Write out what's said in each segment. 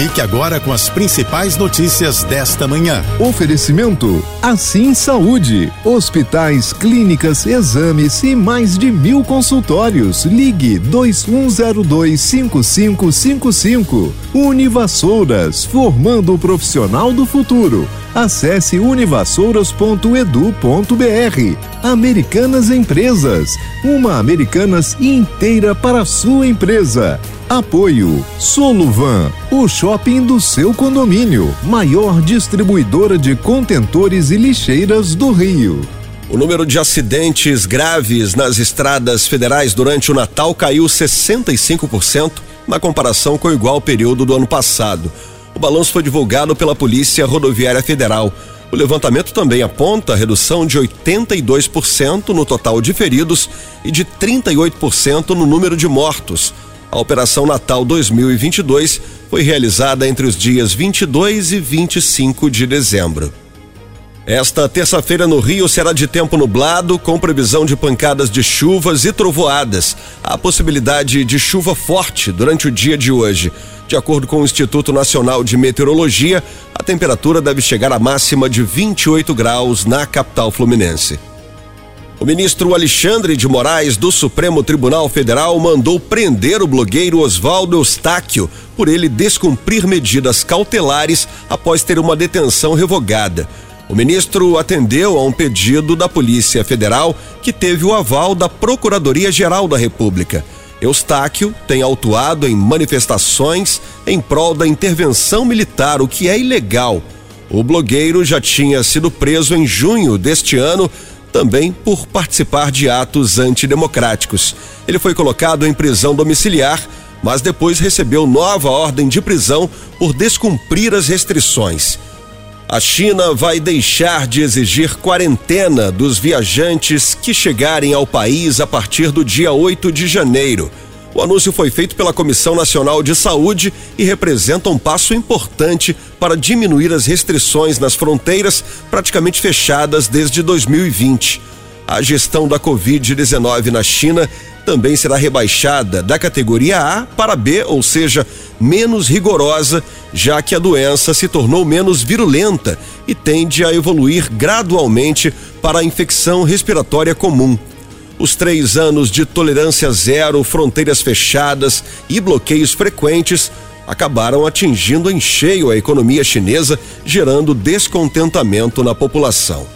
Fique agora com as principais notícias desta manhã. Oferecimento Assim Saúde. Hospitais, clínicas, exames e mais de mil consultórios. Ligue 21025555. Univassouras, formando o profissional do futuro. Acesse univassouras.edu.br. Americanas Empresas. Uma Americanas inteira para a sua empresa. Apoio Soluvan, o shopping do seu condomínio, maior distribuidora de contentores e lixeiras do Rio. O número de acidentes graves nas estradas federais durante o Natal caiu 65% na comparação com o igual período do ano passado. O balanço foi divulgado pela Polícia Rodoviária Federal. O levantamento também aponta a redução de 82% no total de feridos e de 38% no número de mortos. A Operação Natal 2022 foi realizada entre os dias 22 e 25 de dezembro. Esta terça-feira no Rio será de tempo nublado, com previsão de pancadas de chuvas e trovoadas. Há possibilidade de chuva forte durante o dia de hoje. De acordo com o Instituto Nacional de Meteorologia, a temperatura deve chegar à máxima de 28 graus na capital fluminense. O ministro Alexandre de Moraes, do Supremo Tribunal Federal, mandou prender o blogueiro Oswaldo Eustáquio por ele descumprir medidas cautelares após ter uma detenção revogada. O ministro atendeu a um pedido da Polícia Federal que teve o aval da Procuradoria-Geral da República. Eustáquio tem autuado em manifestações em prol da intervenção militar, o que é ilegal. O blogueiro já tinha sido preso em junho deste ano também por participar de atos antidemocráticos. Ele foi colocado em prisão domiciliar, mas depois recebeu nova ordem de prisão por descumprir as restrições. A China vai deixar de exigir quarentena dos viajantes que chegarem ao país a partir do dia 8 de janeiro. O anúncio foi feito pela Comissão Nacional de Saúde e representa um passo importante para diminuir as restrições nas fronteiras praticamente fechadas desde 2020. A gestão da Covid-19 na China também será rebaixada da categoria A para B, ou seja, menos rigorosa, já que a doença se tornou menos virulenta e tende a evoluir gradualmente para a infecção respiratória comum. Os três anos de tolerância zero, fronteiras fechadas e bloqueios frequentes acabaram atingindo em cheio a economia chinesa, gerando descontentamento na população.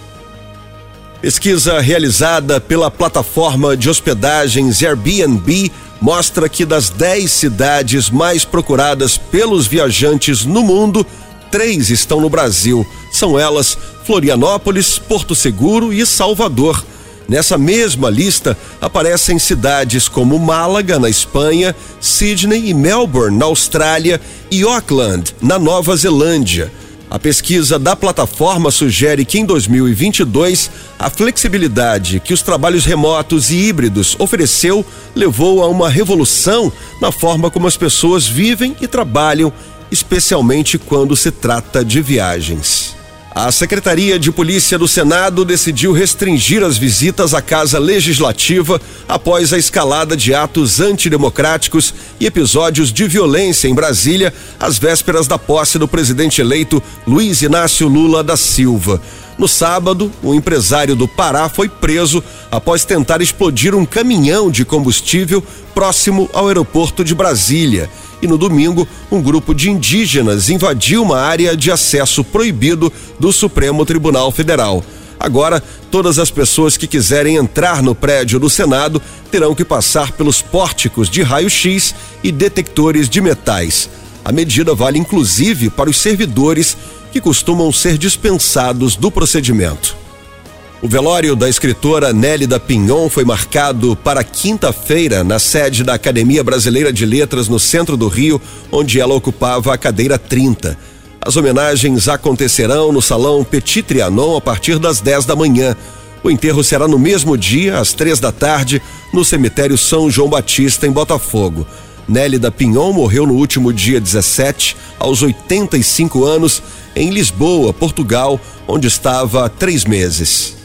Pesquisa realizada pela plataforma de hospedagens Airbnb mostra que das 10 cidades mais procuradas pelos viajantes no mundo, três estão no Brasil. São elas Florianópolis, Porto Seguro e Salvador. Nessa mesma lista aparecem cidades como Málaga, na Espanha, Sydney e Melbourne, na Austrália, e Auckland, na Nova Zelândia. A pesquisa da plataforma sugere que em 2022 a flexibilidade que os trabalhos remotos e híbridos ofereceu levou a uma revolução na forma como as pessoas vivem e trabalham, especialmente quando se trata de viagens. A Secretaria de Polícia do Senado decidiu restringir as visitas à Casa Legislativa após a escalada de atos antidemocráticos e episódios de violência em Brasília, às vésperas da posse do presidente eleito Luiz Inácio Lula da Silva. No sábado, um empresário do Pará foi preso após tentar explodir um caminhão de combustível próximo ao aeroporto de Brasília e no domingo, um grupo de indígenas invadiu uma área de acesso proibido do Supremo Tribunal Federal. Agora, todas as pessoas que quiserem entrar no prédio do Senado terão que passar pelos pórticos de raio-x e detectores de metais. A medida vale inclusive para os servidores que costumam ser dispensados do procedimento. O velório da escritora Nélida Pinhon foi marcado para quinta-feira na sede da Academia Brasileira de Letras no centro do Rio, onde ela ocupava a cadeira 30. As homenagens acontecerão no Salão Petit Trianon a partir das 10 da manhã. O enterro será no mesmo dia, às três da tarde, no cemitério São João Batista, em Botafogo. Nélida Pinhon morreu no último dia 17, aos 85 anos, em Lisboa, Portugal, onde estava há três meses.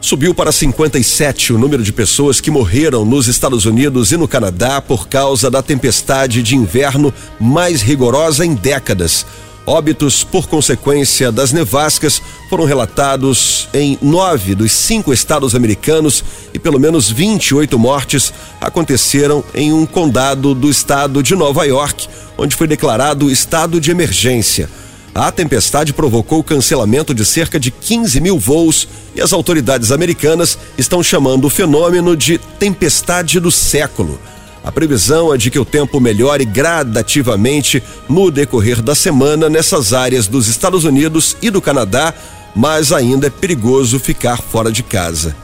Subiu para 57 o número de pessoas que morreram nos Estados Unidos e no Canadá por causa da tempestade de inverno mais rigorosa em décadas. Óbitos por consequência das nevascas foram relatados em nove dos cinco estados americanos e pelo menos 28 mortes aconteceram em um condado do estado de Nova York, onde foi declarado estado de emergência. A tempestade provocou o cancelamento de cerca de 15 mil voos e as autoridades americanas estão chamando o fenômeno de tempestade do século. A previsão é de que o tempo melhore gradativamente no decorrer da semana nessas áreas dos Estados Unidos e do Canadá, mas ainda é perigoso ficar fora de casa.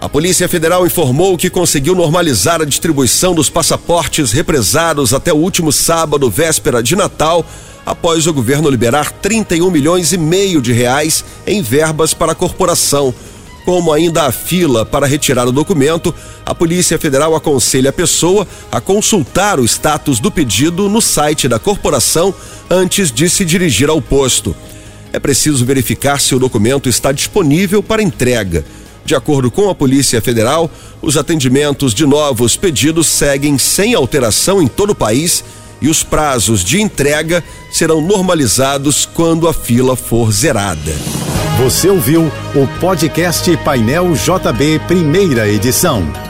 A Polícia Federal informou que conseguiu normalizar a distribuição dos passaportes represados até o último sábado, véspera de Natal após o governo liberar 31 milhões e meio de reais em verbas para a corporação. Como ainda há fila para retirar o documento, a Polícia Federal aconselha a pessoa a consultar o status do pedido no site da corporação antes de se dirigir ao posto. É preciso verificar se o documento está disponível para entrega. De acordo com a Polícia Federal, os atendimentos de novos pedidos seguem sem alteração em todo o país e os prazos de entrega serão normalizados quando a fila for zerada. Você ouviu o podcast Painel JB, primeira edição.